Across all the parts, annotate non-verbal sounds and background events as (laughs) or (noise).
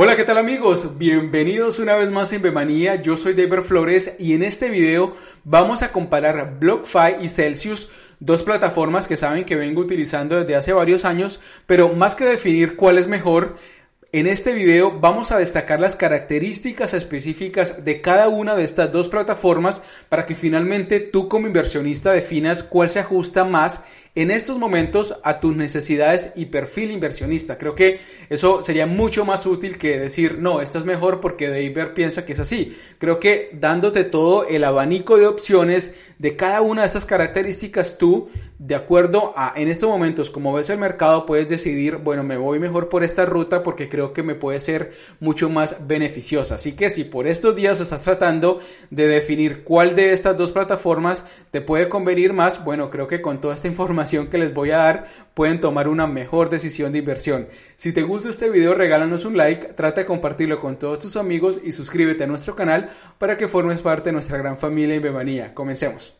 Hola, ¿qué tal amigos? Bienvenidos una vez más en Bemanía. Yo soy David Flores y en este video vamos a comparar BlockFi y Celsius, dos plataformas que saben que vengo utilizando desde hace varios años, pero más que definir cuál es mejor, en este video vamos a destacar las características específicas de cada una de estas dos plataformas para que finalmente tú como inversionista definas cuál se ajusta más en estos momentos a tus necesidades y perfil inversionista. Creo que eso sería mucho más útil que decir, no, esto es mejor porque David piensa que es así. Creo que dándote todo el abanico de opciones de cada una de estas características, tú, de acuerdo a, en estos momentos, como ves el mercado, puedes decidir, bueno, me voy mejor por esta ruta porque creo que me puede ser mucho más beneficiosa. Así que si por estos días estás tratando de definir cuál de estas dos plataformas te puede convenir más, bueno, creo que con toda esta (laughs) información que les voy a dar pueden tomar una mejor decisión de inversión. Si te gusta este video regálanos un like, trata de compartirlo con todos tus amigos y suscríbete a nuestro canal para que formes parte de nuestra gran familia en Bemanía. Comencemos.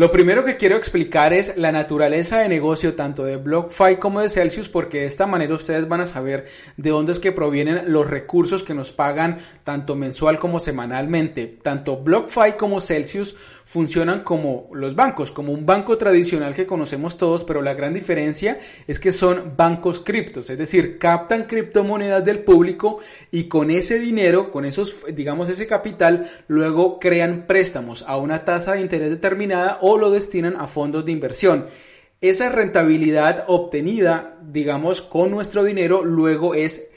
Lo primero que quiero explicar es la naturaleza de negocio tanto de BlockFi como de Celsius porque de esta manera ustedes van a saber de dónde es que provienen los recursos que nos pagan tanto mensual como semanalmente. Tanto BlockFi como Celsius funcionan como los bancos, como un banco tradicional que conocemos todos, pero la gran diferencia es que son bancos criptos, es decir, captan criptomonedas del público y con ese dinero, con esos, digamos, ese capital, luego crean préstamos a una tasa de interés determinada o lo destinan a fondos de inversión. Esa rentabilidad obtenida, digamos, con nuestro dinero, luego es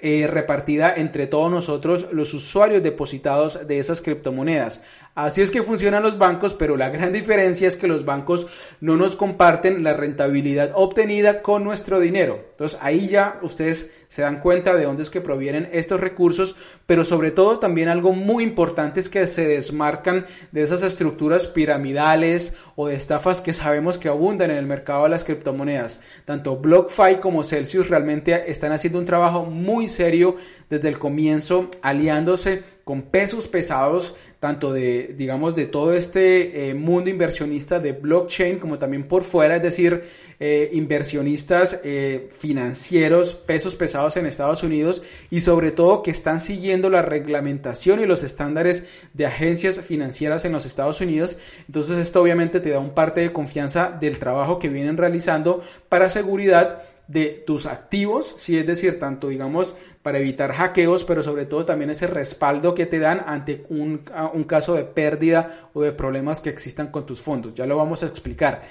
eh, repartida entre todos nosotros los usuarios depositados de esas criptomonedas. Así es que funcionan los bancos, pero la gran diferencia es que los bancos no nos comparten la rentabilidad obtenida con nuestro dinero. Entonces ahí ya ustedes se dan cuenta de dónde es que provienen estos recursos, pero sobre todo también algo muy importante es que se desmarcan de esas estructuras piramidales o de estafas que sabemos que abundan en el mercado de las criptomonedas. Tanto BlockFi como Celsius realmente están haciendo un trabajo muy serio desde el comienzo, aliándose con pesos pesados, tanto de, digamos, de todo este eh, mundo inversionista de blockchain, como también por fuera, es decir, eh, inversionistas eh, financieros, pesos pesados en Estados Unidos y sobre todo que están siguiendo la reglamentación y los estándares de agencias financieras en los Estados Unidos. Entonces esto obviamente te da un parte de confianza del trabajo que vienen realizando para seguridad de tus activos, si es decir, tanto digamos para evitar hackeos, pero sobre todo también ese respaldo que te dan ante un, un caso de pérdida o de problemas que existan con tus fondos. Ya lo vamos a explicar.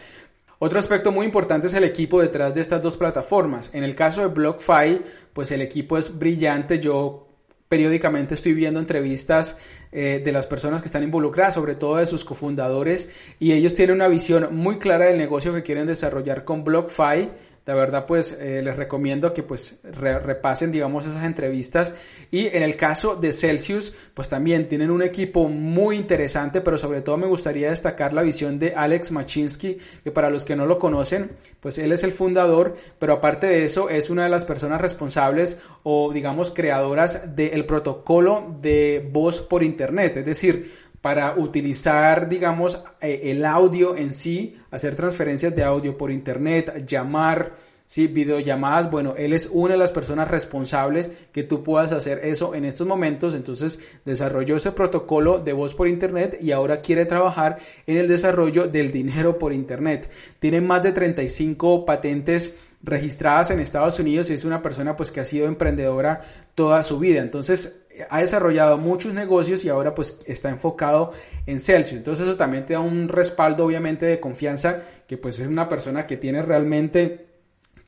Otro aspecto muy importante es el equipo detrás de estas dos plataformas. En el caso de BlockFi, pues el equipo es brillante. Yo periódicamente estoy viendo entrevistas eh, de las personas que están involucradas, sobre todo de sus cofundadores, y ellos tienen una visión muy clara del negocio que quieren desarrollar con BlockFi de verdad, pues eh, les recomiendo que pues repasen, digamos, esas entrevistas. Y en el caso de Celsius, pues también tienen un equipo muy interesante, pero sobre todo me gustaría destacar la visión de Alex Machinsky, que para los que no lo conocen, pues él es el fundador, pero aparte de eso es una de las personas responsables o digamos creadoras del protocolo de voz por Internet. Es decir, para utilizar, digamos, eh, el audio en sí, hacer transferencias de audio por internet, llamar, sí, videollamadas. Bueno, él es una de las personas responsables que tú puedas hacer eso en estos momentos. Entonces, desarrolló ese protocolo de voz por internet y ahora quiere trabajar en el desarrollo del dinero por internet. Tiene más de 35 patentes registradas en Estados Unidos y es una persona pues que ha sido emprendedora toda su vida. Entonces, ha desarrollado muchos negocios y ahora pues está enfocado en Celsius. Entonces eso también te da un respaldo obviamente de confianza que pues es una persona que tiene realmente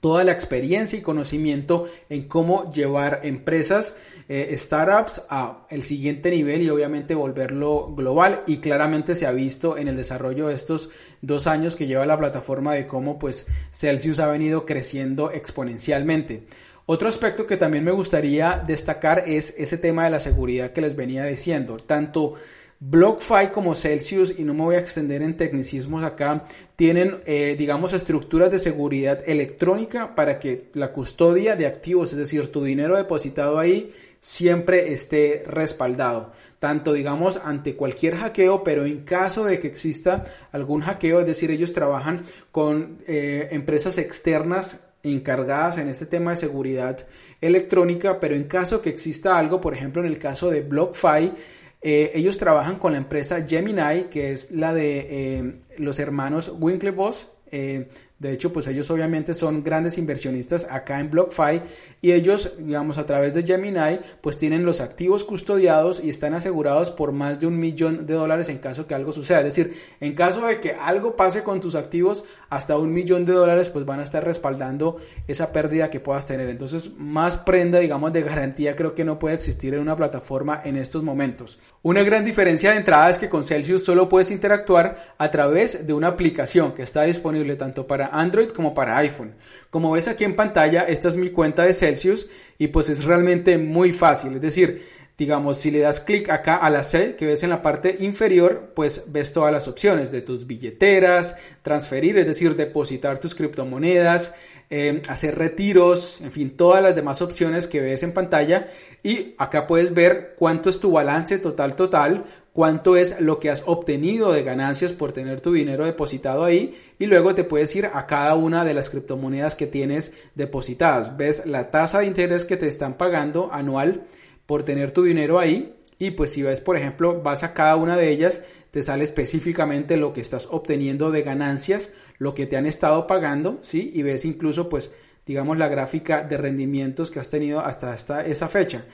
toda la experiencia y conocimiento en cómo llevar empresas, eh, startups a el siguiente nivel y obviamente volverlo global y claramente se ha visto en el desarrollo de estos dos años que lleva la plataforma de cómo pues Celsius ha venido creciendo exponencialmente. Otro aspecto que también me gustaría destacar es ese tema de la seguridad que les venía diciendo. Tanto BlockFi como Celsius, y no me voy a extender en tecnicismos acá, tienen, eh, digamos, estructuras de seguridad electrónica para que la custodia de activos, es decir, tu dinero depositado ahí, siempre esté respaldado, tanto digamos ante cualquier hackeo, pero en caso de que exista algún hackeo, es decir, ellos trabajan con eh, empresas externas encargadas en este tema de seguridad electrónica, pero en caso que exista algo, por ejemplo, en el caso de BlockFi, eh, ellos trabajan con la empresa Gemini, que es la de eh, los hermanos Winklevoss. Eh, de hecho, pues ellos obviamente son grandes inversionistas acá en BlockFi y ellos, digamos, a través de Gemini, pues tienen los activos custodiados y están asegurados por más de un millón de dólares en caso que algo suceda. Es decir, en caso de que algo pase con tus activos, hasta un millón de dólares, pues van a estar respaldando esa pérdida que puedas tener. Entonces, más prenda, digamos, de garantía creo que no puede existir en una plataforma en estos momentos. Una gran diferencia de entrada es que con Celsius solo puedes interactuar a través de una aplicación que está disponible tanto para Android como para iPhone. Como ves aquí en pantalla, esta es mi cuenta de Celsius y pues es realmente muy fácil. Es decir, digamos, si le das clic acá a la C que ves en la parte inferior, pues ves todas las opciones de tus billeteras, transferir, es decir, depositar tus criptomonedas, eh, hacer retiros, en fin, todas las demás opciones que ves en pantalla. Y acá puedes ver cuánto es tu balance total total, cuánto es lo que has obtenido de ganancias por tener tu dinero depositado ahí y luego te puedes ir a cada una de las criptomonedas que tienes depositadas. Ves la tasa de interés que te están pagando anual por tener tu dinero ahí y pues si ves por ejemplo vas a cada una de ellas te sale específicamente lo que estás obteniendo de ganancias, lo que te han estado pagando, ¿sí? Y ves incluso pues digamos la gráfica de rendimientos que has tenido hasta, hasta esa fecha.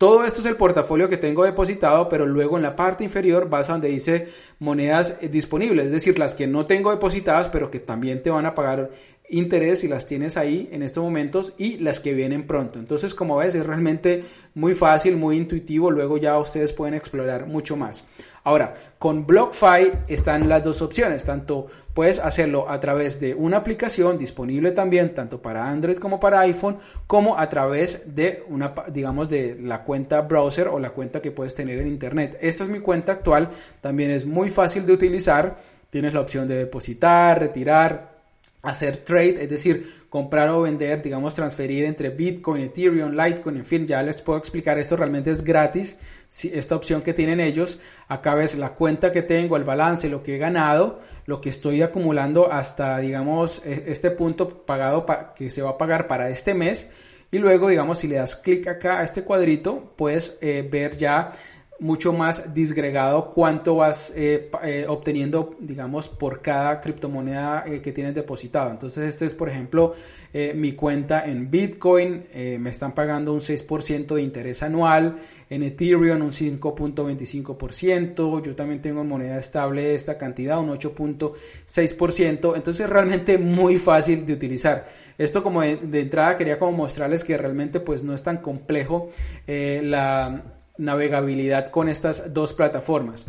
Todo esto es el portafolio que tengo depositado, pero luego en la parte inferior vas a donde dice monedas eh, disponibles, es decir, las que no tengo depositadas, pero que también te van a pagar interés si las tienes ahí en estos momentos y las que vienen pronto. Entonces, como ves, es realmente muy fácil, muy intuitivo, luego ya ustedes pueden explorar mucho más. Ahora, con BlockFi están las dos opciones, tanto puedes hacerlo a través de una aplicación disponible también tanto para Android como para iPhone, como a través de una, digamos, de la cuenta browser o la cuenta que puedes tener en Internet. Esta es mi cuenta actual, también es muy fácil de utilizar, tienes la opción de depositar, retirar, hacer trade, es decir, comprar o vender, digamos, transferir entre Bitcoin, Ethereum, Litecoin, en fin, ya les puedo explicar, esto realmente es gratis, esta opción que tienen ellos, acá ves la cuenta que tengo, el balance, lo que he ganado, lo que estoy acumulando hasta, digamos, e, este punto pagado que se va a pagar para este mes, y luego, digamos, si le das clic acá a este cuadrito, puedes eh, ver ya mucho más disgregado cuánto vas eh, eh, obteniendo, digamos, por cada criptomoneda eh, que tienes depositado. Entonces, este es, por ejemplo, mi cuenta en Bitcoin, me están pagando un 6% de interés anual, en Ethereum un 5.25%, yo también tengo en moneda estable esta cantidad, un 8.6%, entonces realmente muy fácil de utilizar. Esto como de, de, entrada quería como mostrarles que realmente pues no es tan complejo la navegabilidad con estas dos plataformas.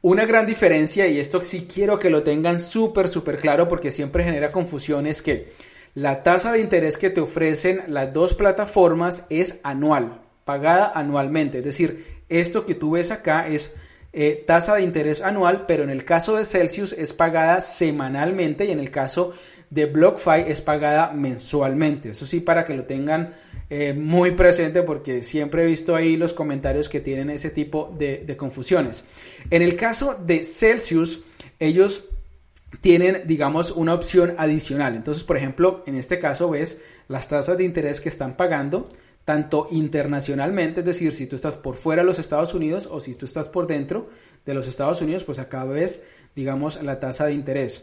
Una gran diferencia, y esto sí quiero que lo tengan súper, súper claro porque siempre genera confusión, es que la tasa de interés que te ofrecen las dos plataformas es anual, pagada anualmente. Es decir, esto que tú ves acá es eh, tasa de interés anual, pero en el caso de Celsius es pagada semanalmente y en el caso de BlockFi es pagada mensualmente. Eso sí, para que lo tengan eh, muy presente porque siempre he visto ahí los comentarios que tienen ese tipo de, confusiones. En el caso de Celsius, ellos tienen, digamos, una opción adicional. Entonces, por ejemplo, en este caso ves las tasas de interés que están pagando tanto internacionalmente, es decir, si tú estás por fuera de los Estados Unidos o si tú estás por dentro de los Estados Unidos, pues acá ves, digamos, la tasa de interés.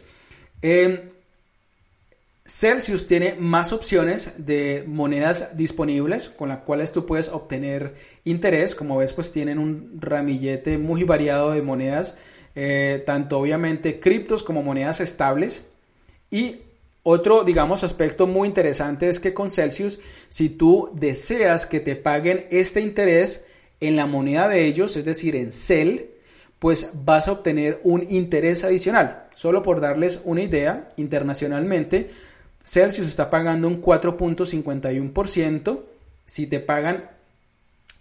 Celsius tiene más opciones de monedas disponibles con las cuales tú puedes obtener interés. Como ves, pues tienen un ramillete muy variado de monedas, eh, tanto obviamente criptos como monedas estables. Y otro, digamos, aspecto muy interesante es que con Celsius, si tú deseas que te paguen este interés en la moneda de ellos, es decir, en CEL, pues vas a obtener un interés adicional. Solo por darles una idea, internacionalmente, Celsius está pagando un 4.51% si te pagan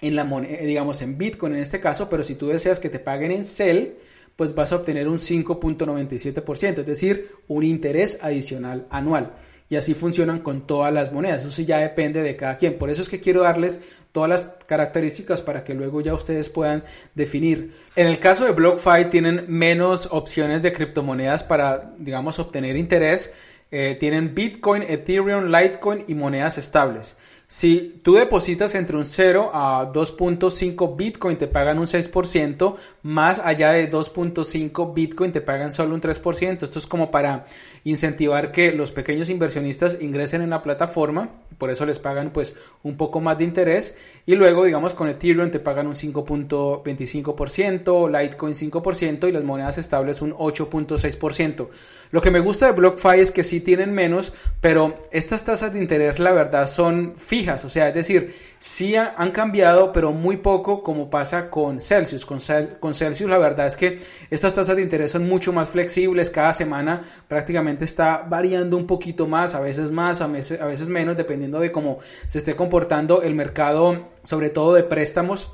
en la moneda, eh, digamos en Bitcoin en este caso, pero si tú deseas que te paguen en CEL, pues vas a obtener un 5.97%, es decir, un interés adicional anual. Y así funcionan con todas las monedas. Eso sí ya depende de cada quien. Por eso es que quiero darles todas las características para que luego ya ustedes puedan definir. En el caso de BlockFi tienen menos opciones de criptomonedas para, digamos, obtener interés. Eh, tienen Bitcoin, Ethereum, Litecoin y monedas estables. Si tú depositas entre un 0 a 2.5 Bitcoin te pagan un 6%, más allá de 2.5 Bitcoin te pagan solo un 3%. Esto es como para incentivar que los pequeños inversionistas ingresen en la plataforma, por eso les pagan pues un poco más de interés y luego digamos con Ethereum te pagan un 5.25%, Litecoin 5% y las monedas estables un 8.6%. Lo que me gusta de BlockFi es que sí tienen menos, pero estas tasas de interés la verdad son fijas, o sea, es decir, sí han cambiado, pero muy poco como pasa con Celsius. Con, Celsius la verdad es que estas tasas de interés son mucho más flexibles, cada semana prácticamente está variando un poquito más, a veces más, a veces menos, dependiendo de cómo se esté comportando el mercado, sobre todo de préstamos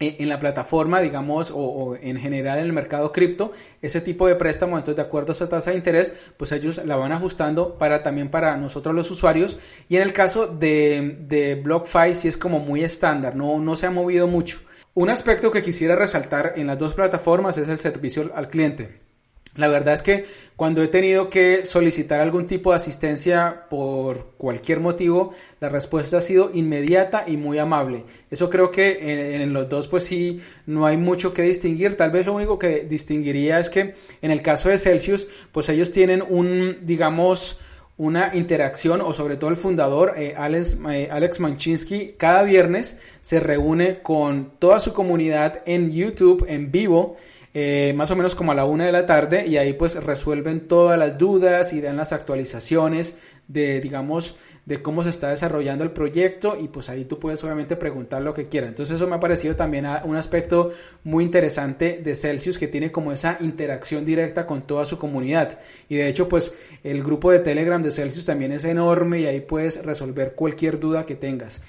en la plataforma, digamos, o, en general en el mercado cripto, ese tipo de préstamo, entonces de acuerdo a esa tasa de interés, pues ellos la van ajustando para también para nosotros los usuarios. Y en el caso de, de BlockFi, sí es como muy estándar, no, no se ha movido mucho. Un aspecto que quisiera resaltar en las dos plataformas es el servicio al cliente. La verdad es que cuando he tenido que solicitar algún tipo de asistencia por cualquier motivo, la respuesta ha sido inmediata y muy amable. Eso creo que en, los dos pues sí no hay mucho que distinguir. Tal vez lo único que distinguiría es que en el caso de Celsius pues ellos tienen un digamos una interacción o sobre todo el fundador eh, Alex, eh, Alex Manchinsky cada viernes se reúne con toda su comunidad en YouTube en vivo eh, más o menos como a la una de la tarde y ahí pues resuelven todas las dudas y dan las actualizaciones de digamos de cómo se está desarrollando el proyecto y pues ahí tú puedes obviamente preguntar lo que quieras. Entonces eso me ha parecido también un aspecto muy interesante de Celsius que tiene como esa interacción directa con toda su comunidad. Y de hecho pues el grupo de Telegram de Celsius también es enorme y ahí puedes resolver cualquier duda que tengas.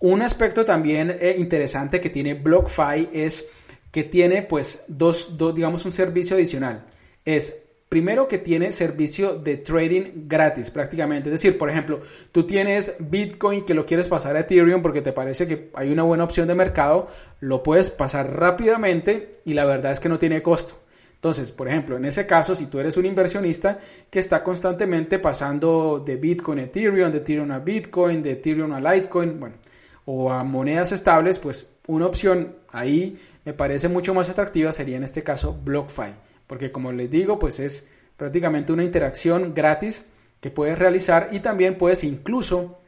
Un aspecto también eh, interesante que tiene BlockFi es que tiene pues dos, dos, digamos un servicio adicional. Es primero que tiene servicio de trading gratis prácticamente. Es decir, por ejemplo, tú tienes Bitcoin que lo quieres pasar a Ethereum porque te parece que hay una buena opción de mercado, lo puedes pasar rápidamente y la verdad es que no tiene costo. Entonces, por ejemplo, en ese caso, si tú eres un inversionista que está constantemente pasando de Bitcoin a Ethereum, de Ethereum a Bitcoin, de Ethereum a Litecoin, bueno, o a monedas estables, pues una opción ahí me parece mucho más atractiva sería en este caso BlockFi, porque como les digo, pues es prácticamente una interacción gratis que puedes realizar y también puedes incluso,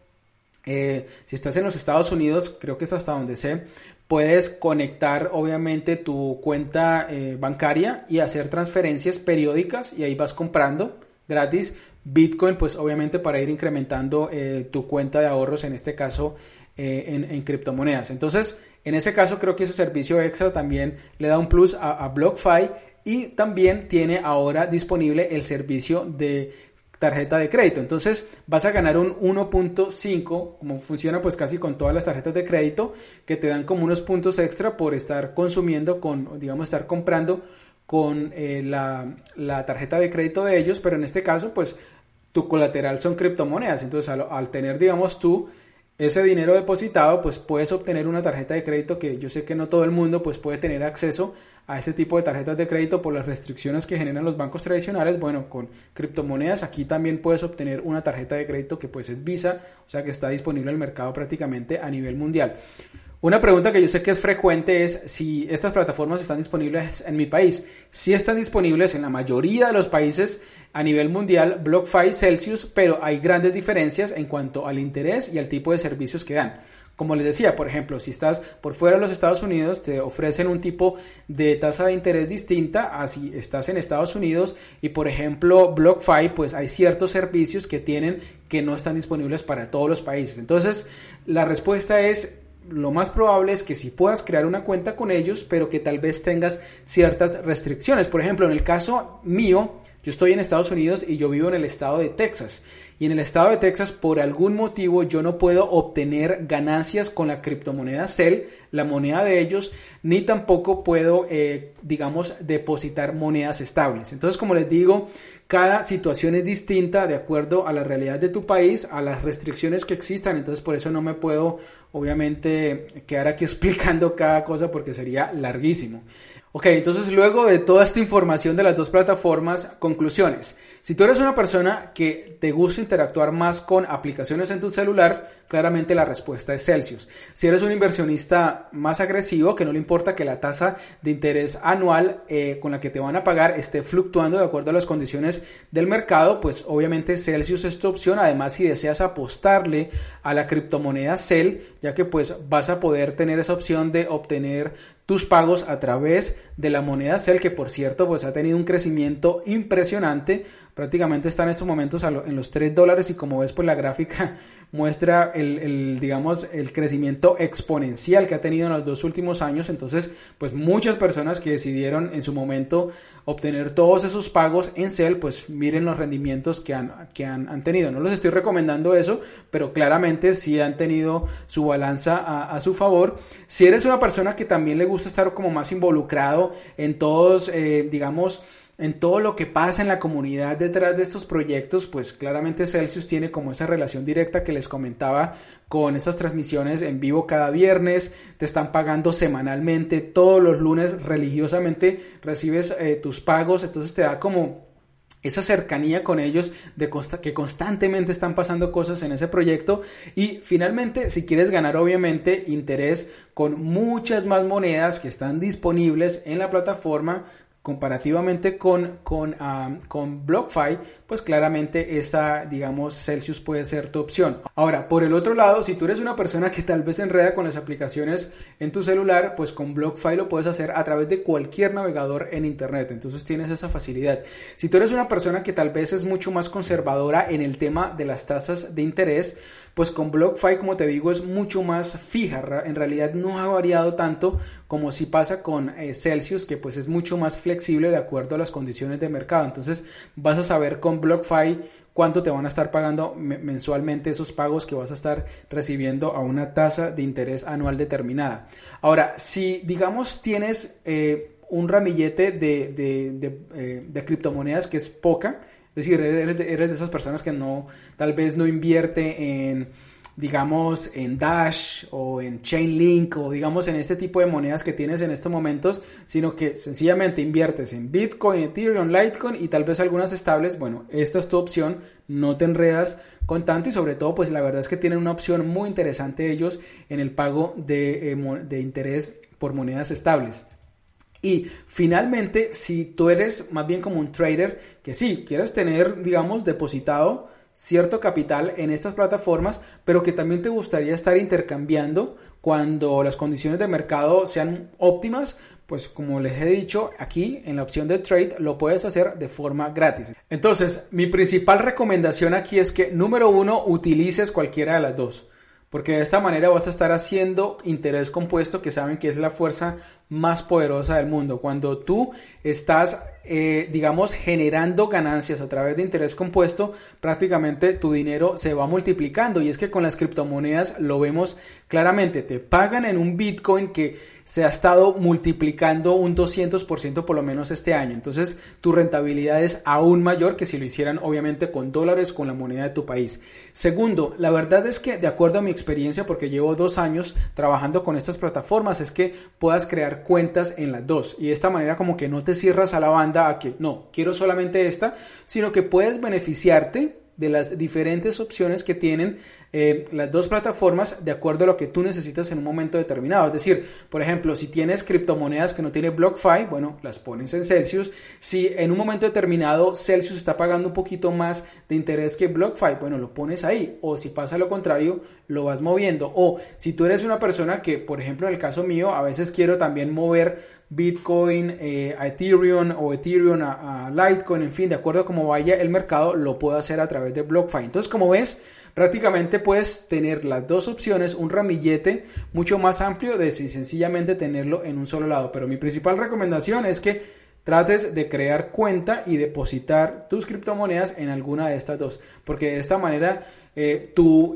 eh, si estás en los Estados Unidos, creo que es hasta donde sé, puedes conectar obviamente tu cuenta eh, bancaria y hacer transferencias periódicas y ahí vas comprando gratis Bitcoin, pues obviamente para ir incrementando eh, tu cuenta de ahorros, en este caso en, en criptomonedas. Entonces, en ese caso creo que ese servicio extra también le da un plus a, BlockFi y también tiene ahora disponible el servicio de tarjeta de crédito. Entonces vas a ganar un 1.5, como funciona pues casi con todas las tarjetas de crédito, que te dan como unos puntos extra por estar consumiendo con, digamos, estar comprando con eh, la, tarjeta de crédito de ellos, pero en este caso pues tu colateral son criptomonedas. Entonces al, al tener, digamos, tú ese dinero depositado, pues puedes obtener una tarjeta de crédito que yo sé que no todo el mundo pues puede tener acceso a este tipo de tarjetas de crédito por las restricciones que generan los bancos tradicionales. Bueno, con criptomonedas aquí también puedes obtener una tarjeta de crédito que pues es Visa, o sea que está disponible el mercado prácticamente a nivel mundial. Una pregunta que yo sé que es frecuente es si estas plataformas están disponibles en mi país. Si están disponibles en la mayoría de los países a nivel mundial, BlockFi, Celsius, pero hay grandes diferencias en cuanto al interés y al tipo de servicios que dan. Como les decía, por ejemplo, si estás por fuera de los Estados Unidos, te ofrecen un tipo de tasa de interés distinta a si estás en Estados Unidos y, por ejemplo, BlockFi, pues hay ciertos servicios que tienen que no están disponibles para todos los países. Entonces, la respuesta es lo más probable es que si puedas crear una cuenta con ellos, pero que tal vez tengas ciertas restricciones. Por ejemplo, en el caso mío, yo estoy en Estados Unidos y yo vivo en el estado de Texas. Y en el estado de Texas, por algún motivo, yo no puedo obtener ganancias con la criptomoneda CEL, la moneda de ellos, ni tampoco puedo, eh, digamos, depositar monedas estables. Entonces, como les digo, cada situación es distinta de acuerdo a la realidad de tu país, a las restricciones que existan. Entonces, por eso no me puedo obviamente quedar aquí (laughs) explicando cada cosa porque sería larguísimo. Ok, entonces luego de toda esta información de las dos plataformas, conclusiones. Si tú eres una persona que te gusta interactuar más con aplicaciones en tu celular, claramente la respuesta es Celsius. Si eres un inversionista más agresivo, que no le importa que la tasa de interés anual eh, con la que te van a pagar esté fluctuando de acuerdo a las condiciones del mercado, pues obviamente Celsius es tu opción. Además, si deseas apostarle a la criptomoneda Cel, ya que pues vas a poder tener esa opción de obtener tus pagos a través de la moneda Cel, que por cierto pues ha tenido un crecimiento impresionante. Prácticamente está en estos momentos en los 3 dólares y como ves pues la gráfica muestra el, digamos el crecimiento exponencial que ha tenido en los dos últimos años. Entonces pues muchas personas que decidieron en su momento obtener todos esos pagos en Cell pues miren los rendimientos que han, que han, tenido. No les estoy recomendando eso pero claramente sí han tenido su balanza a, su favor. Si eres una persona que también le gusta estar como más involucrado en todos eh, digamos en todo lo que pasa en la comunidad detrás de estos proyectos, pues claramente Celsius tiene como esa relación directa que les comentaba con esas transmisiones en vivo cada viernes, te están pagando semanalmente, todos los lunes religiosamente recibes eh, tus pagos, entonces te da como esa cercanía con ellos de que constantemente están pasando cosas en ese proyecto. Y finalmente si quieres ganar obviamente interés con muchas más monedas que están disponibles en la plataforma comparativamente con, con, ah, con BlockFi, pues claramente esa, digamos, Celsius puede ser tu opción. Ahora, por el otro lado, si tú eres una persona que tal vez enreda con las aplicaciones en tu celular, pues con BlockFi lo puedes hacer a través de cualquier navegador en Internet. Entonces tienes esa facilidad. Si tú eres una persona que tal vez es mucho más conservadora en el tema de las tasas de interés, pues con BlockFi, como te digo, es mucho más fija. En realidad no ha variado tanto como si pasa con eh, Celsius, que pues es mucho más flexible de acuerdo a las condiciones de mercado. Entonces vas a saber con BlockFi cuánto te van a estar pagando mensualmente esos pagos que vas a estar recibiendo a una tasa de interés anual determinada. Ahora, si digamos tienes eh, un ramillete de, eh, de criptomonedas que es poca, es decir, eres de, esas personas que no, tal vez no invierte en, digamos, en Dash o en Chainlink o digamos en este tipo de monedas que tienes en estos momentos, sino que sencillamente inviertes en Bitcoin, Ethereum, Litecoin y tal vez algunas estables. Bueno, esta es tu opción, no te enredas con tanto y sobre todo, pues la verdad es que tienen una opción muy interesante ellos en el pago de, eh, de interés por monedas estables. Y finalmente, si tú eres más bien como un trader, que sí, quieres tener, digamos, depositado cierto capital en estas plataformas, pero que también te gustaría estar intercambiando cuando las condiciones de mercado sean óptimas, pues como les he dicho, aquí en la opción de trade lo puedes hacer de forma gratis. Entonces, mi principal recomendación aquí es que, número uno, utilices cualquiera de las dos. Porque de esta manera vas a estar haciendo interés compuesto que saben que es la fuerza más poderosa del mundo. Cuando tú estás, eh, digamos, generando ganancias a través de interés compuesto, prácticamente tu dinero se va multiplicando. Y es que con las criptomonedas lo vemos claramente. Te pagan en un Bitcoin que se ha estado multiplicando un 200% por lo menos este año. Entonces tu rentabilidad es aún mayor que si lo hicieran obviamente con dólares, con la moneda de tu país. Segundo, la verdad es que de acuerdo a mi experiencia, porque llevo dos años trabajando con estas plataformas, es que puedas crear cuentas en las dos. Y de esta manera como que no te cierras a la banda a que no, quiero solamente esta, sino que puedes beneficiarte de las diferentes opciones que tienen eh, las dos plataformas de acuerdo a lo que tú necesitas en un momento determinado. Es decir, por ejemplo, si tienes criptomonedas que no tiene BlockFi, bueno, las pones en Celsius. Si en un momento determinado Celsius está pagando un poquito más de interés que BlockFi, bueno, lo pones ahí. O si pasa lo contrario, lo vas moviendo. O si tú eres una persona que, por ejemplo, en el caso mío, a veces quiero también mover Bitcoin eh, a Ethereum o Ethereum a, a, Litecoin, en fin, de acuerdo a cómo vaya el mercado, lo puedo hacer a través de BlockFi. Entonces, como ves, prácticamente puedes tener las dos opciones, un ramillete mucho más amplio de si sencillamente tenerlo en un solo lado. Pero mi principal recomendación es que trates de crear cuenta y depositar tus criptomonedas en alguna de estas dos, porque de esta manera eh,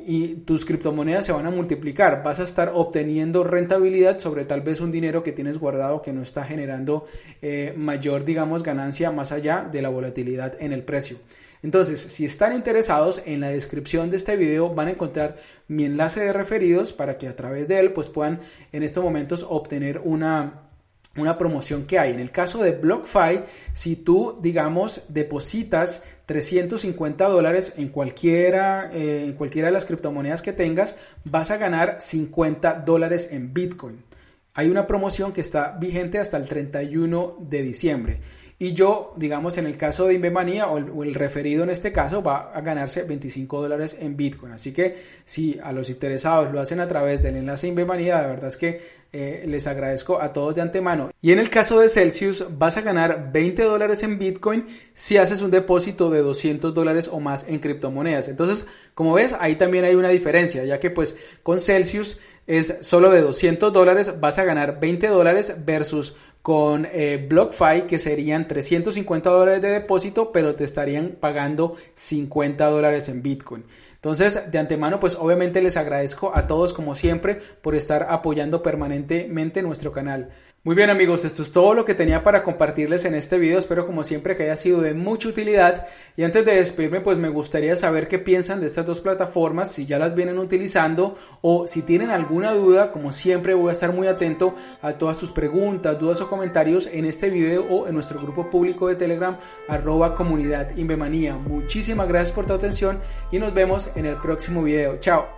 y tus criptomonedas se van a multiplicar, vas a estar obteniendo rentabilidad sobre tal vez un dinero que tienes guardado que no está generando eh, mayor, digamos, ganancia más allá de la volatilidad en el precio. Entonces, si están interesados, en la descripción de este video van a encontrar mi enlace de referidos para que a través de él pues puedan en estos momentos obtener una una promoción que hay. En el caso de BlockFi, si tú, digamos, depositas 350 dólares en cualquiera, eh, en cualquiera de las criptomonedas que tengas, vas a ganar 50 dólares en Bitcoin. Hay una promoción que está vigente hasta el 31 de diciembre. Y yo, digamos, en el caso de Invemanía o el, referido en este caso, va a ganarse 25 dólares en Bitcoin. Así que si a los interesados lo hacen a través del enlace Invemanía, la verdad es que eh, les agradezco a todos de antemano. Y en el caso de Celsius, vas a ganar 20 dólares en Bitcoin si haces un depósito de 200 dólares o más en criptomonedas. Entonces, como ves, ahí también hay una diferencia, ya que pues con Celsius es solo de 200 dólares, vas a ganar 20 dólares versus con eh, BlockFi que serían 350 dólares de depósito, pero te estarían pagando 50 dólares en Bitcoin. Entonces, de antemano, pues obviamente les agradezco a todos como siempre por estar apoyando permanentemente nuestro canal. Muy bien amigos, esto es todo lo que tenía para compartirles en este video, espero como siempre que haya sido de mucha utilidad y antes de despedirme pues me gustaría saber qué piensan de estas dos plataformas, si ya las vienen utilizando o si tienen alguna duda, como siempre voy a estar muy atento a todas tus preguntas, dudas o comentarios en este video o en nuestro grupo público de Telegram arroba comunidad Invemanía. Muchísimas gracias por tu atención y nos vemos en el próximo video. Chao.